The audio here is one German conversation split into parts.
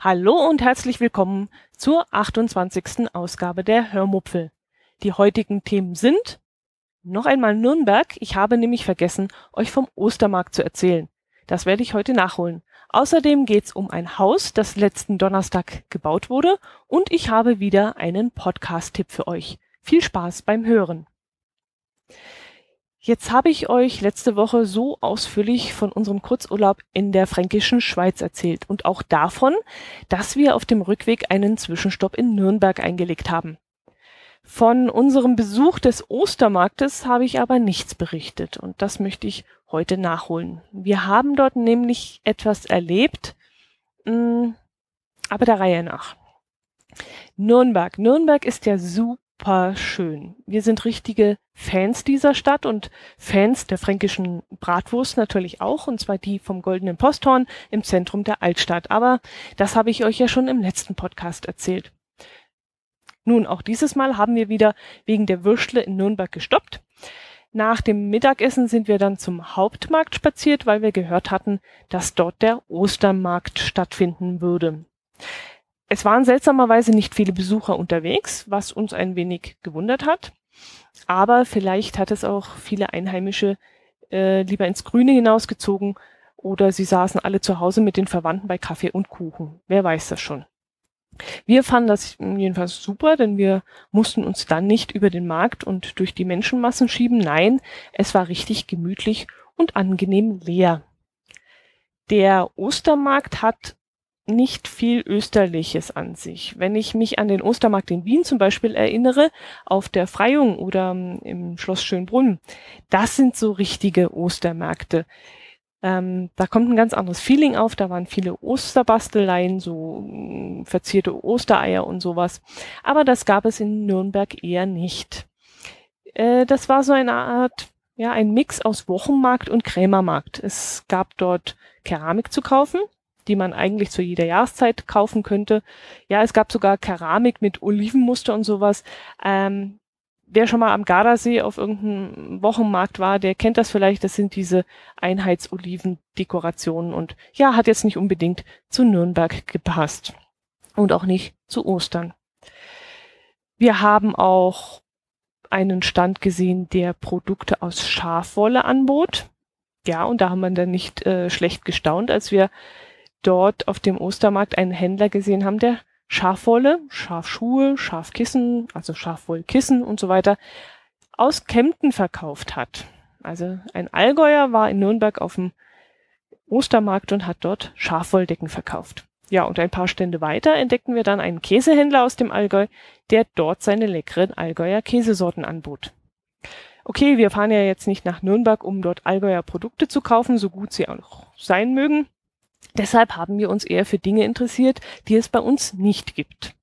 Hallo und herzlich willkommen zur 28. Ausgabe der Hörmupfel. Die heutigen Themen sind noch einmal Nürnberg. Ich habe nämlich vergessen, euch vom Ostermarkt zu erzählen. Das werde ich heute nachholen. Außerdem geht's um ein Haus, das letzten Donnerstag gebaut wurde und ich habe wieder einen Podcast-Tipp für euch. Viel Spaß beim Hören. Jetzt habe ich euch letzte Woche so ausführlich von unserem Kurzurlaub in der fränkischen Schweiz erzählt und auch davon, dass wir auf dem Rückweg einen Zwischenstopp in Nürnberg eingelegt haben. Von unserem Besuch des Ostermarktes habe ich aber nichts berichtet und das möchte ich heute nachholen. Wir haben dort nämlich etwas erlebt, mm, aber der Reihe nach. Nürnberg. Nürnberg ist ja super schön. Wir sind richtige Fans dieser Stadt und Fans der fränkischen Bratwurst natürlich auch, und zwar die vom Goldenen Posthorn im Zentrum der Altstadt. Aber das habe ich euch ja schon im letzten Podcast erzählt. Nun, auch dieses Mal haben wir wieder wegen der Würstle in Nürnberg gestoppt. Nach dem Mittagessen sind wir dann zum Hauptmarkt spaziert, weil wir gehört hatten, dass dort der Ostermarkt stattfinden würde. Es waren seltsamerweise nicht viele Besucher unterwegs, was uns ein wenig gewundert hat. Aber vielleicht hat es auch viele Einheimische äh, lieber ins Grüne hinausgezogen oder sie saßen alle zu Hause mit den Verwandten bei Kaffee und Kuchen. Wer weiß das schon. Wir fanden das jedenfalls super, denn wir mussten uns dann nicht über den Markt und durch die Menschenmassen schieben. Nein, es war richtig gemütlich und angenehm leer. Der Ostermarkt hat nicht viel Österliches an sich. Wenn ich mich an den Ostermarkt in Wien zum Beispiel erinnere, auf der Freiung oder im Schloss Schönbrunn, das sind so richtige Ostermärkte. Ähm, da kommt ein ganz anderes Feeling auf. Da waren viele Osterbasteleien, so mm, verzierte Ostereier und sowas. Aber das gab es in Nürnberg eher nicht. Äh, das war so eine Art, ja, ein Mix aus Wochenmarkt und Krämermarkt. Es gab dort Keramik zu kaufen, die man eigentlich zu jeder Jahreszeit kaufen könnte. Ja, es gab sogar Keramik mit Olivenmuster und sowas. Ähm, wer schon mal am Gardasee auf irgendeinem Wochenmarkt war, der kennt das vielleicht. Das sind diese Einheitsoliven-Dekorationen und ja, hat jetzt nicht unbedingt zu Nürnberg gepasst und auch nicht zu Ostern. Wir haben auch einen Stand gesehen, der Produkte aus Schafwolle anbot. Ja, und da haben wir dann nicht äh, schlecht gestaunt, als wir dort auf dem Ostermarkt einen Händler gesehen haben, der Schafwolle, Schafschuhe, Schafkissen, also Schafwollkissen und so weiter aus Kempten verkauft hat. Also ein Allgäuer war in Nürnberg auf dem Ostermarkt und hat dort Schafwolldecken verkauft. Ja, und ein paar Stände weiter entdeckten wir dann einen Käsehändler aus dem Allgäu, der dort seine leckeren Allgäuer Käsesorten anbot. Okay, wir fahren ja jetzt nicht nach Nürnberg, um dort Allgäuer Produkte zu kaufen, so gut sie auch sein mögen. Deshalb haben wir uns eher für Dinge interessiert, die es bei uns nicht gibt.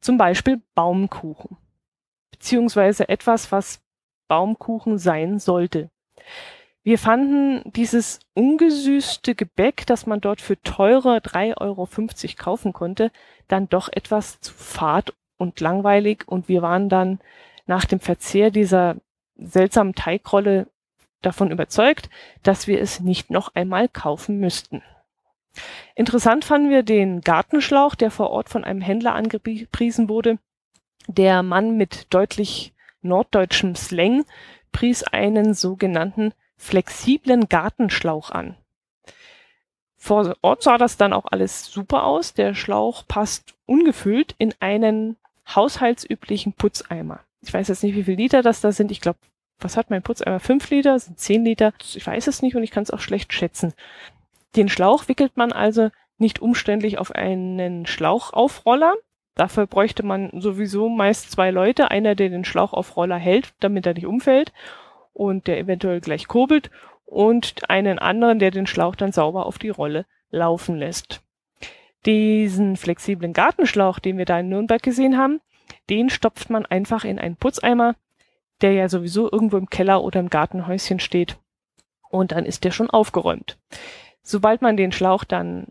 Zum Beispiel Baumkuchen. Beziehungsweise etwas, was Baumkuchen sein sollte. Wir fanden dieses ungesüßte Gebäck, das man dort für teure 3,50 Euro kaufen konnte, dann doch etwas zu fad und langweilig und wir waren dann nach dem Verzehr dieser seltsamen Teigrolle davon überzeugt, dass wir es nicht noch einmal kaufen müssten. Interessant fanden wir den Gartenschlauch, der vor Ort von einem Händler angepriesen wurde. Der Mann mit deutlich norddeutschem Slang pries einen sogenannten flexiblen Gartenschlauch an. Vor Ort sah das dann auch alles super aus. Der Schlauch passt ungefüllt in einen haushaltsüblichen Putzeimer. Ich weiß jetzt nicht, wie viel Liter das da sind. Ich glaube, was hat mein Putzeimer? Fünf Liter? Sind zehn Liter? Ich weiß es nicht und ich kann es auch schlecht schätzen. Den Schlauch wickelt man also nicht umständlich auf einen Schlauchaufroller. Dafür bräuchte man sowieso meist zwei Leute. Einer, der den Schlauchaufroller hält, damit er nicht umfällt und der eventuell gleich kurbelt und einen anderen, der den Schlauch dann sauber auf die Rolle laufen lässt. Diesen flexiblen Gartenschlauch, den wir da in Nürnberg gesehen haben, den stopft man einfach in einen Putzeimer, der ja sowieso irgendwo im Keller oder im Gartenhäuschen steht. Und dann ist der schon aufgeräumt. Sobald man den Schlauch dann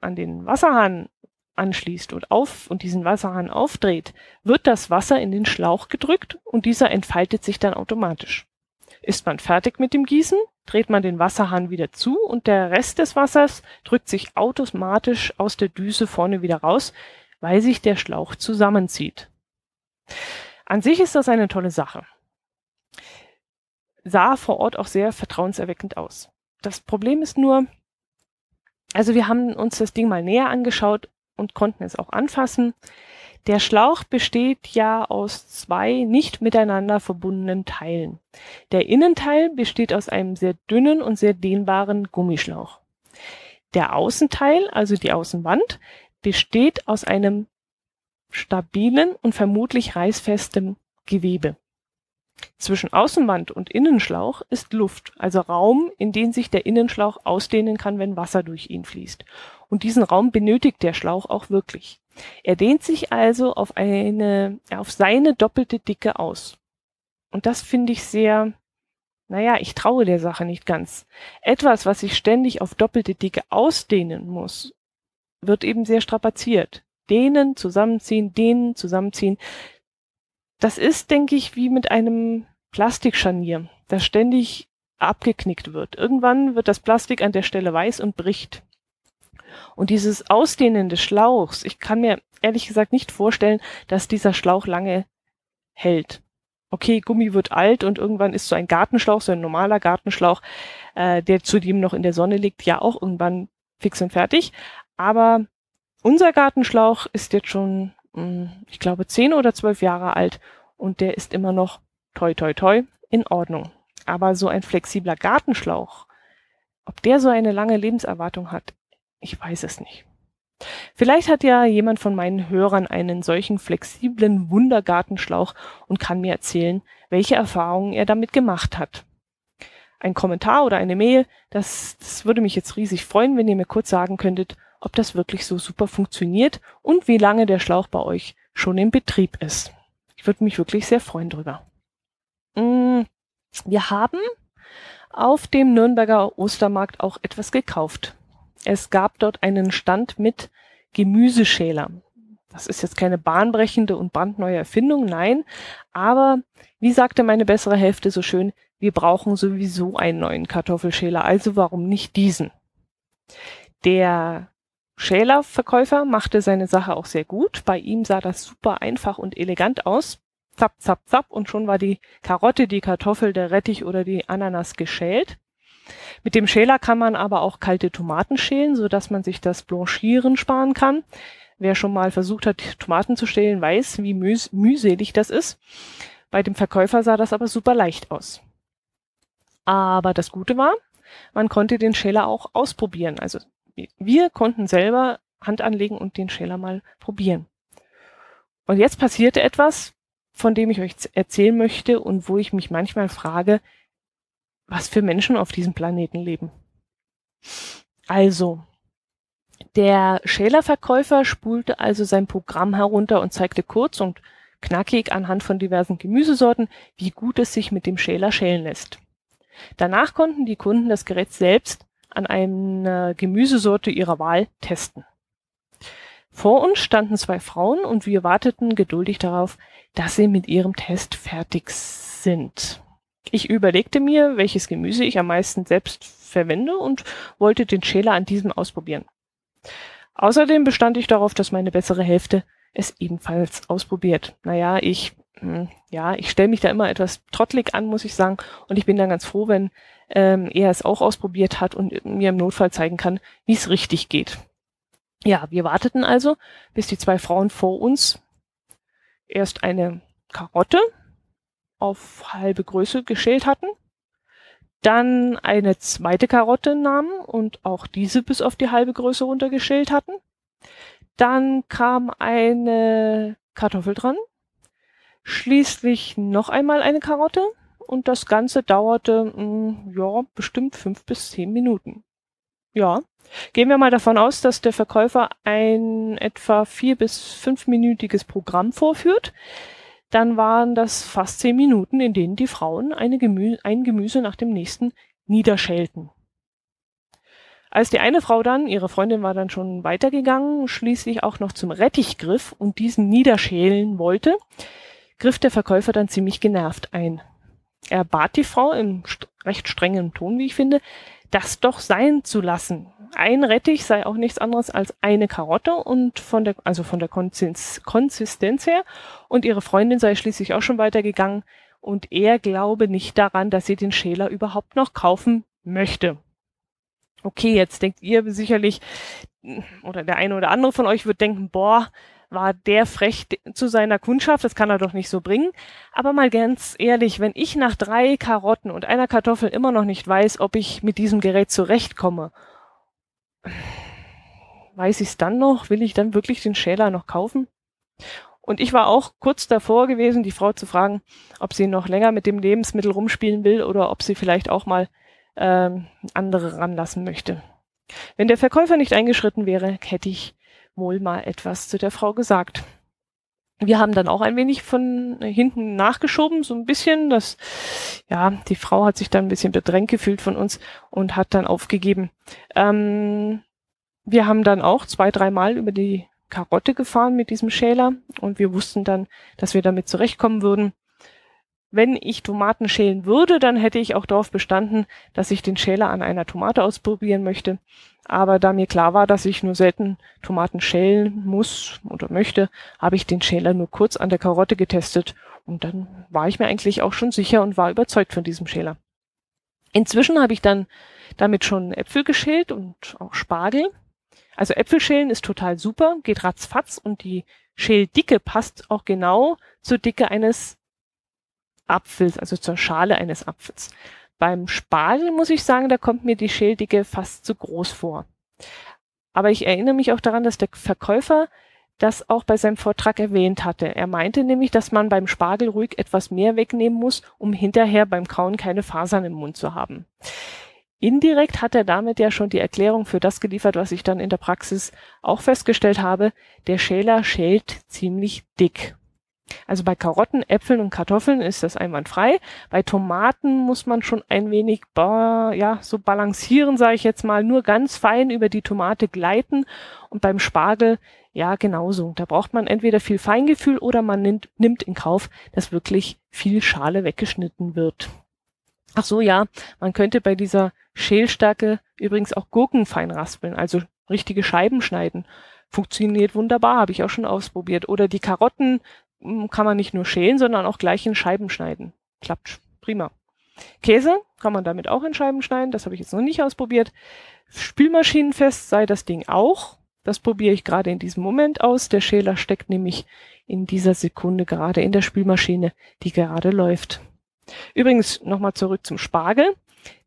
an den Wasserhahn anschließt und auf und diesen Wasserhahn aufdreht, wird das Wasser in den Schlauch gedrückt und dieser entfaltet sich dann automatisch. Ist man fertig mit dem Gießen, dreht man den Wasserhahn wieder zu und der Rest des Wassers drückt sich automatisch aus der Düse vorne wieder raus, weil sich der Schlauch zusammenzieht. An sich ist das eine tolle Sache. Sah vor Ort auch sehr vertrauenserweckend aus. Das Problem ist nur, also wir haben uns das Ding mal näher angeschaut und konnten es auch anfassen. Der Schlauch besteht ja aus zwei nicht miteinander verbundenen Teilen. Der Innenteil besteht aus einem sehr dünnen und sehr dehnbaren Gummischlauch. Der Außenteil, also die Außenwand, besteht aus einem stabilen und vermutlich reißfestem Gewebe. Zwischen Außenwand und Innenschlauch ist Luft, also Raum, in den sich der Innenschlauch ausdehnen kann, wenn Wasser durch ihn fließt. Und diesen Raum benötigt der Schlauch auch wirklich. Er dehnt sich also auf eine, auf seine doppelte Dicke aus. Und das finde ich sehr, naja, ich traue der Sache nicht ganz. Etwas, was sich ständig auf doppelte Dicke ausdehnen muss, wird eben sehr strapaziert. Dehnen, zusammenziehen, dehnen, zusammenziehen. Das ist, denke ich, wie mit einem Plastikscharnier, das ständig abgeknickt wird. Irgendwann wird das Plastik an der Stelle weiß und bricht. Und dieses Ausdehnen des Schlauchs, ich kann mir ehrlich gesagt nicht vorstellen, dass dieser Schlauch lange hält. Okay, Gummi wird alt und irgendwann ist so ein Gartenschlauch, so ein normaler Gartenschlauch, äh, der zudem noch in der Sonne liegt, ja auch irgendwann fix und fertig. Aber unser Gartenschlauch ist jetzt schon ich glaube, zehn oder zwölf Jahre alt und der ist immer noch toi toi toi in Ordnung. Aber so ein flexibler Gartenschlauch, ob der so eine lange Lebenserwartung hat, ich weiß es nicht. Vielleicht hat ja jemand von meinen Hörern einen solchen flexiblen Wundergartenschlauch und kann mir erzählen, welche Erfahrungen er damit gemacht hat. Ein Kommentar oder eine Mail, das, das würde mich jetzt riesig freuen, wenn ihr mir kurz sagen könntet, ob das wirklich so super funktioniert und wie lange der Schlauch bei euch schon in Betrieb ist. Ich würde mich wirklich sehr freuen drüber. Mm, wir haben auf dem Nürnberger Ostermarkt auch etwas gekauft. Es gab dort einen Stand mit Gemüseschäler. Das ist jetzt keine bahnbrechende und brandneue Erfindung, nein. Aber wie sagte meine bessere Hälfte so schön, wir brauchen sowieso einen neuen Kartoffelschäler, also warum nicht diesen? Der Schälerverkäufer machte seine Sache auch sehr gut. Bei ihm sah das super einfach und elegant aus. Zapp, zapp, zapp und schon war die Karotte, die Kartoffel, der Rettich oder die Ananas geschält. Mit dem Schäler kann man aber auch kalte Tomaten schälen, so dass man sich das Blanchieren sparen kann. Wer schon mal versucht hat, Tomaten zu schälen, weiß, wie mühs mühselig das ist. Bei dem Verkäufer sah das aber super leicht aus. Aber das Gute war, man konnte den Schäler auch ausprobieren. Also wir konnten selber Hand anlegen und den Schäler mal probieren. Und jetzt passierte etwas, von dem ich euch erzählen möchte und wo ich mich manchmal frage, was für Menschen auf diesem Planeten leben. Also, der Schälerverkäufer spulte also sein Programm herunter und zeigte kurz und knackig anhand von diversen Gemüsesorten, wie gut es sich mit dem Schäler schälen lässt. Danach konnten die Kunden das Gerät selbst an einer Gemüsesorte ihrer Wahl testen. Vor uns standen zwei Frauen und wir warteten geduldig darauf, dass sie mit ihrem Test fertig sind. Ich überlegte mir, welches Gemüse ich am meisten selbst verwende und wollte den Schäler an diesem ausprobieren. Außerdem bestand ich darauf, dass meine bessere Hälfte es ebenfalls ausprobiert. Naja, ich, hm, ja, ich stelle mich da immer etwas trottelig an, muss ich sagen, und ich bin dann ganz froh, wenn ähm, er es auch ausprobiert hat und mir im Notfall zeigen kann, wie es richtig geht. Ja, wir warteten also, bis die zwei Frauen vor uns erst eine Karotte auf halbe Größe geschält hatten, dann eine zweite Karotte nahmen und auch diese bis auf die halbe Größe runtergeschält hatten. Dann kam eine Kartoffel dran, schließlich noch einmal eine Karotte und das Ganze dauerte, mh, hm, ja, bestimmt fünf bis zehn Minuten. Ja. Gehen wir mal davon aus, dass der Verkäufer ein etwa vier bis fünfminütiges Programm vorführt. Dann waren das fast zehn Minuten, in denen die Frauen Gemü ein Gemüse nach dem nächsten niederschälten. Als die eine Frau dann, ihre Freundin war dann schon weitergegangen, schließlich auch noch zum Rettich griff und diesen niederschälen wollte, griff der Verkäufer dann ziemlich genervt ein. Er bat die Frau im st recht strengen Ton, wie ich finde, das doch sein zu lassen. Ein Rettich sei auch nichts anderes als eine Karotte und von der, also von der Konsistenz her. Und ihre Freundin sei schließlich auch schon weitergegangen und er glaube nicht daran, dass sie den Schäler überhaupt noch kaufen möchte. Okay, jetzt denkt ihr sicherlich, oder der eine oder andere von euch wird denken, boah, war der frech zu seiner Kundschaft, das kann er doch nicht so bringen. Aber mal ganz ehrlich, wenn ich nach drei Karotten und einer Kartoffel immer noch nicht weiß, ob ich mit diesem Gerät zurechtkomme, weiß ich es dann noch? Will ich dann wirklich den Schäler noch kaufen? Und ich war auch kurz davor gewesen, die Frau zu fragen, ob sie noch länger mit dem Lebensmittel rumspielen will oder ob sie vielleicht auch mal ähm, andere ranlassen möchte. Wenn der Verkäufer nicht eingeschritten wäre, hätte ich wohl mal etwas zu der Frau gesagt. Wir haben dann auch ein wenig von hinten nachgeschoben, so ein bisschen. Das, ja, die Frau hat sich dann ein bisschen bedrängt gefühlt von uns und hat dann aufgegeben. Ähm, wir haben dann auch zwei, dreimal über die Karotte gefahren mit diesem Schäler und wir wussten dann, dass wir damit zurechtkommen würden. Wenn ich Tomaten schälen würde, dann hätte ich auch darauf bestanden, dass ich den Schäler an einer Tomate ausprobieren möchte. Aber da mir klar war, dass ich nur selten Tomaten schälen muss oder möchte, habe ich den Schäler nur kurz an der Karotte getestet und dann war ich mir eigentlich auch schon sicher und war überzeugt von diesem Schäler. Inzwischen habe ich dann damit schon Äpfel geschält und auch Spargel. Also Äpfelschälen ist total super, geht ratzfatz und die Schäldicke passt auch genau zur Dicke eines Apfels, also zur Schale eines Apfels. Beim Spargel muss ich sagen, da kommt mir die Schäldicke fast zu groß vor. Aber ich erinnere mich auch daran, dass der Verkäufer das auch bei seinem Vortrag erwähnt hatte. Er meinte nämlich, dass man beim Spargel ruhig etwas mehr wegnehmen muss, um hinterher beim Kauen keine Fasern im Mund zu haben. Indirekt hat er damit ja schon die Erklärung für das geliefert, was ich dann in der Praxis auch festgestellt habe. Der Schäler schält ziemlich dick. Also bei Karotten, Äpfeln und Kartoffeln ist das einwandfrei. Bei Tomaten muss man schon ein wenig, ja, so balancieren, sage ich jetzt mal, nur ganz fein über die Tomate gleiten. Und beim Spargel, ja, genauso. Da braucht man entweder viel Feingefühl oder man nimmt, nimmt in Kauf, dass wirklich viel Schale weggeschnitten wird. Ach so, ja, man könnte bei dieser Schälstärke übrigens auch Gurken fein raspeln, also richtige Scheiben schneiden. Funktioniert wunderbar, habe ich auch schon ausprobiert. Oder die Karotten kann man nicht nur schälen, sondern auch gleich in Scheiben schneiden. Klappt prima. Käse kann man damit auch in Scheiben schneiden. Das habe ich jetzt noch nicht ausprobiert. Spülmaschinenfest sei das Ding auch. Das probiere ich gerade in diesem Moment aus. Der Schäler steckt nämlich in dieser Sekunde gerade in der Spülmaschine, die gerade läuft. Übrigens nochmal zurück zum Spargel.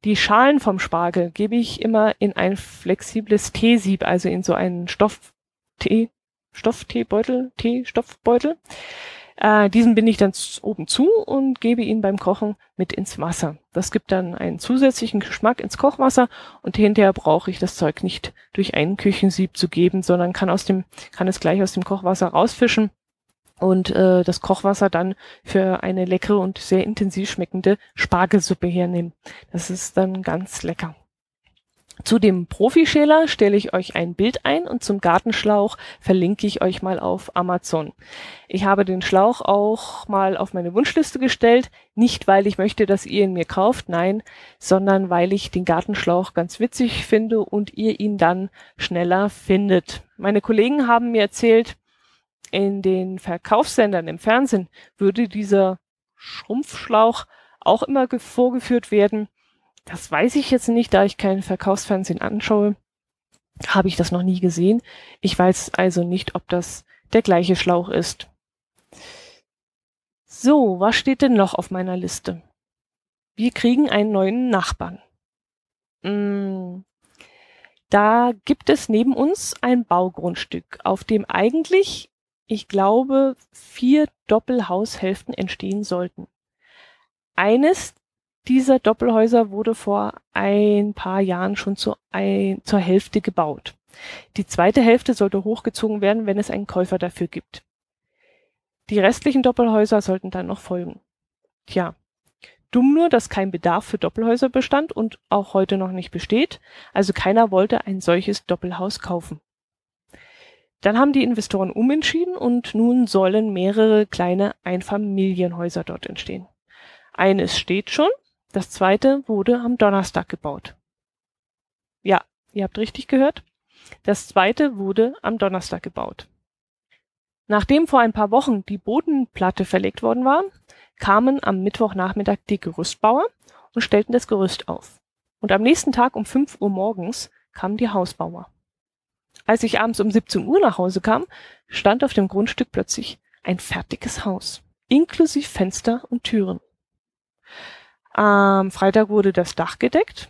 Die Schalen vom Spargel gebe ich immer in ein flexibles Teesieb, also in so einen Stofftee, Stoffteebeutel, Tee-Stoffbeutel. Äh, diesen binde ich dann oben zu und gebe ihn beim Kochen mit ins Wasser. Das gibt dann einen zusätzlichen Geschmack ins Kochwasser und hinterher brauche ich das Zeug nicht durch einen Küchensieb zu geben, sondern kann aus dem, kann es gleich aus dem Kochwasser rausfischen und äh, das Kochwasser dann für eine leckere und sehr intensiv schmeckende Spargelsuppe hernehmen. Das ist dann ganz lecker. Zu dem Profischäler stelle ich euch ein Bild ein und zum Gartenschlauch verlinke ich euch mal auf Amazon. Ich habe den Schlauch auch mal auf meine Wunschliste gestellt, nicht weil ich möchte, dass ihr ihn mir kauft, nein, sondern weil ich den Gartenschlauch ganz witzig finde und ihr ihn dann schneller findet. Meine Kollegen haben mir erzählt, in den Verkaufssendern im Fernsehen würde dieser Schrumpfschlauch auch immer vorgeführt werden das weiß ich jetzt nicht, da ich kein Verkaufsfernsehen anschaue. Habe ich das noch nie gesehen. Ich weiß also nicht, ob das der gleiche Schlauch ist. So, was steht denn noch auf meiner Liste? Wir kriegen einen neuen Nachbarn. Hm, da gibt es neben uns ein Baugrundstück, auf dem eigentlich, ich glaube, vier Doppelhaushälften entstehen sollten. Eines dieser Doppelhäuser wurde vor ein paar Jahren schon zu ein, zur Hälfte gebaut. Die zweite Hälfte sollte hochgezogen werden, wenn es einen Käufer dafür gibt. Die restlichen Doppelhäuser sollten dann noch folgen. Tja, Dumm nur, dass kein Bedarf für Doppelhäuser bestand und auch heute noch nicht besteht, also keiner wollte ein solches Doppelhaus kaufen. Dann haben die Investoren umentschieden und nun sollen mehrere kleine Einfamilienhäuser dort entstehen. Eines steht schon, das zweite wurde am Donnerstag gebaut. Ja, ihr habt richtig gehört. Das zweite wurde am Donnerstag gebaut. Nachdem vor ein paar Wochen die Bodenplatte verlegt worden war, kamen am Mittwochnachmittag die Gerüstbauer und stellten das Gerüst auf. Und am nächsten Tag um 5 Uhr morgens kamen die Hausbauer. Als ich abends um 17 Uhr nach Hause kam, stand auf dem Grundstück plötzlich ein fertiges Haus, inklusive Fenster und Türen. Am Freitag wurde das Dach gedeckt.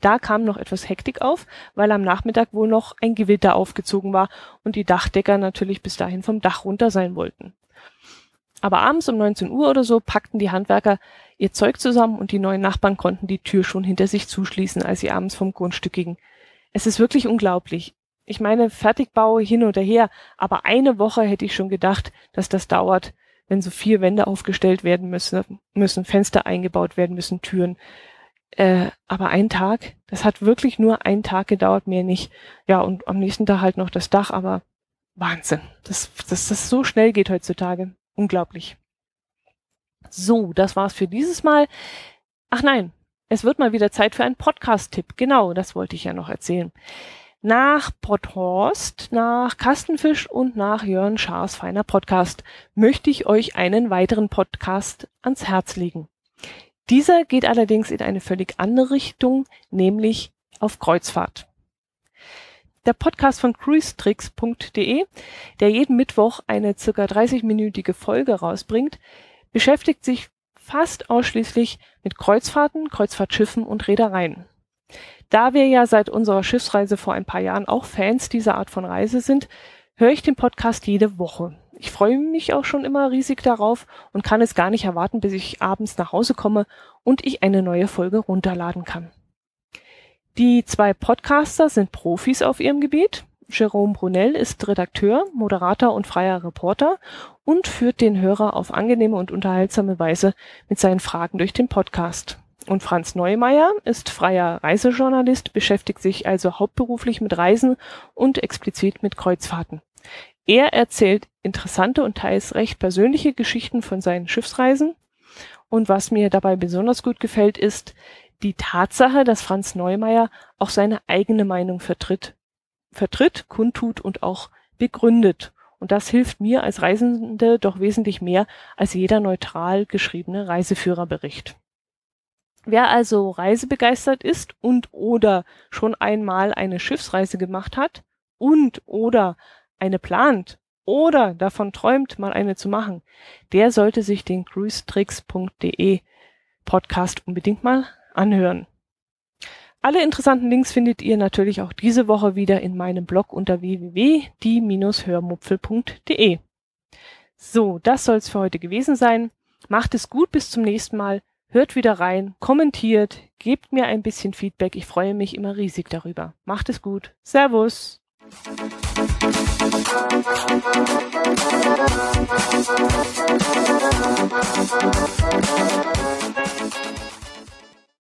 Da kam noch etwas Hektik auf, weil am Nachmittag wohl noch ein Gewitter aufgezogen war und die Dachdecker natürlich bis dahin vom Dach runter sein wollten. Aber abends um 19 Uhr oder so packten die Handwerker ihr Zeug zusammen und die neuen Nachbarn konnten die Tür schon hinter sich zuschließen, als sie abends vom Grundstück gingen. Es ist wirklich unglaublich. Ich meine, Fertigbau hin oder her, aber eine Woche hätte ich schon gedacht, dass das dauert, wenn so vier Wände aufgestellt werden müssen, müssen Fenster eingebaut werden müssen, Türen. Äh, aber ein Tag, das hat wirklich nur einen Tag gedauert, mehr nicht. Ja, und am nächsten Tag halt noch das Dach, aber Wahnsinn, dass das, das so schnell geht heutzutage. Unglaublich. So, das war's für dieses Mal. Ach nein, es wird mal wieder Zeit für einen Podcast-Tipp. Genau, das wollte ich ja noch erzählen. Nach Potthorst, nach Kastenfisch und nach Jörn Schaas feiner Podcast möchte ich euch einen weiteren Podcast ans Herz legen. Dieser geht allerdings in eine völlig andere Richtung, nämlich auf Kreuzfahrt der Podcast von cruisetricks.de, der jeden Mittwoch eine circa 30-minütige Folge rausbringt, beschäftigt sich fast ausschließlich mit Kreuzfahrten, Kreuzfahrtschiffen und Reedereien. Da wir ja seit unserer Schiffsreise vor ein paar Jahren auch Fans dieser Art von Reise sind, höre ich den Podcast jede Woche. Ich freue mich auch schon immer riesig darauf und kann es gar nicht erwarten, bis ich abends nach Hause komme und ich eine neue Folge runterladen kann. Die zwei Podcaster sind Profis auf ihrem Gebiet. Jerome Brunel ist Redakteur, Moderator und freier Reporter und führt den Hörer auf angenehme und unterhaltsame Weise mit seinen Fragen durch den Podcast. Und Franz Neumeier ist freier Reisejournalist, beschäftigt sich also hauptberuflich mit Reisen und explizit mit Kreuzfahrten. Er erzählt interessante und teils recht persönliche Geschichten von seinen Schiffsreisen. Und was mir dabei besonders gut gefällt, ist, die Tatsache, dass Franz Neumeier auch seine eigene Meinung vertritt, vertritt, kundtut und auch begründet. Und das hilft mir als Reisende doch wesentlich mehr als jeder neutral geschriebene Reiseführerbericht. Wer also reisebegeistert ist und oder schon einmal eine Schiffsreise gemacht hat und oder eine plant oder davon träumt, mal eine zu machen, der sollte sich den cruisetricks.de Podcast unbedingt mal anhören. Alle interessanten Links findet ihr natürlich auch diese Woche wieder in meinem Blog unter www.die-hörmupfel.de. So, das soll's für heute gewesen sein. Macht es gut, bis zum nächsten Mal. Hört wieder rein, kommentiert, gebt mir ein bisschen Feedback. Ich freue mich immer riesig darüber. Macht es gut. Servus.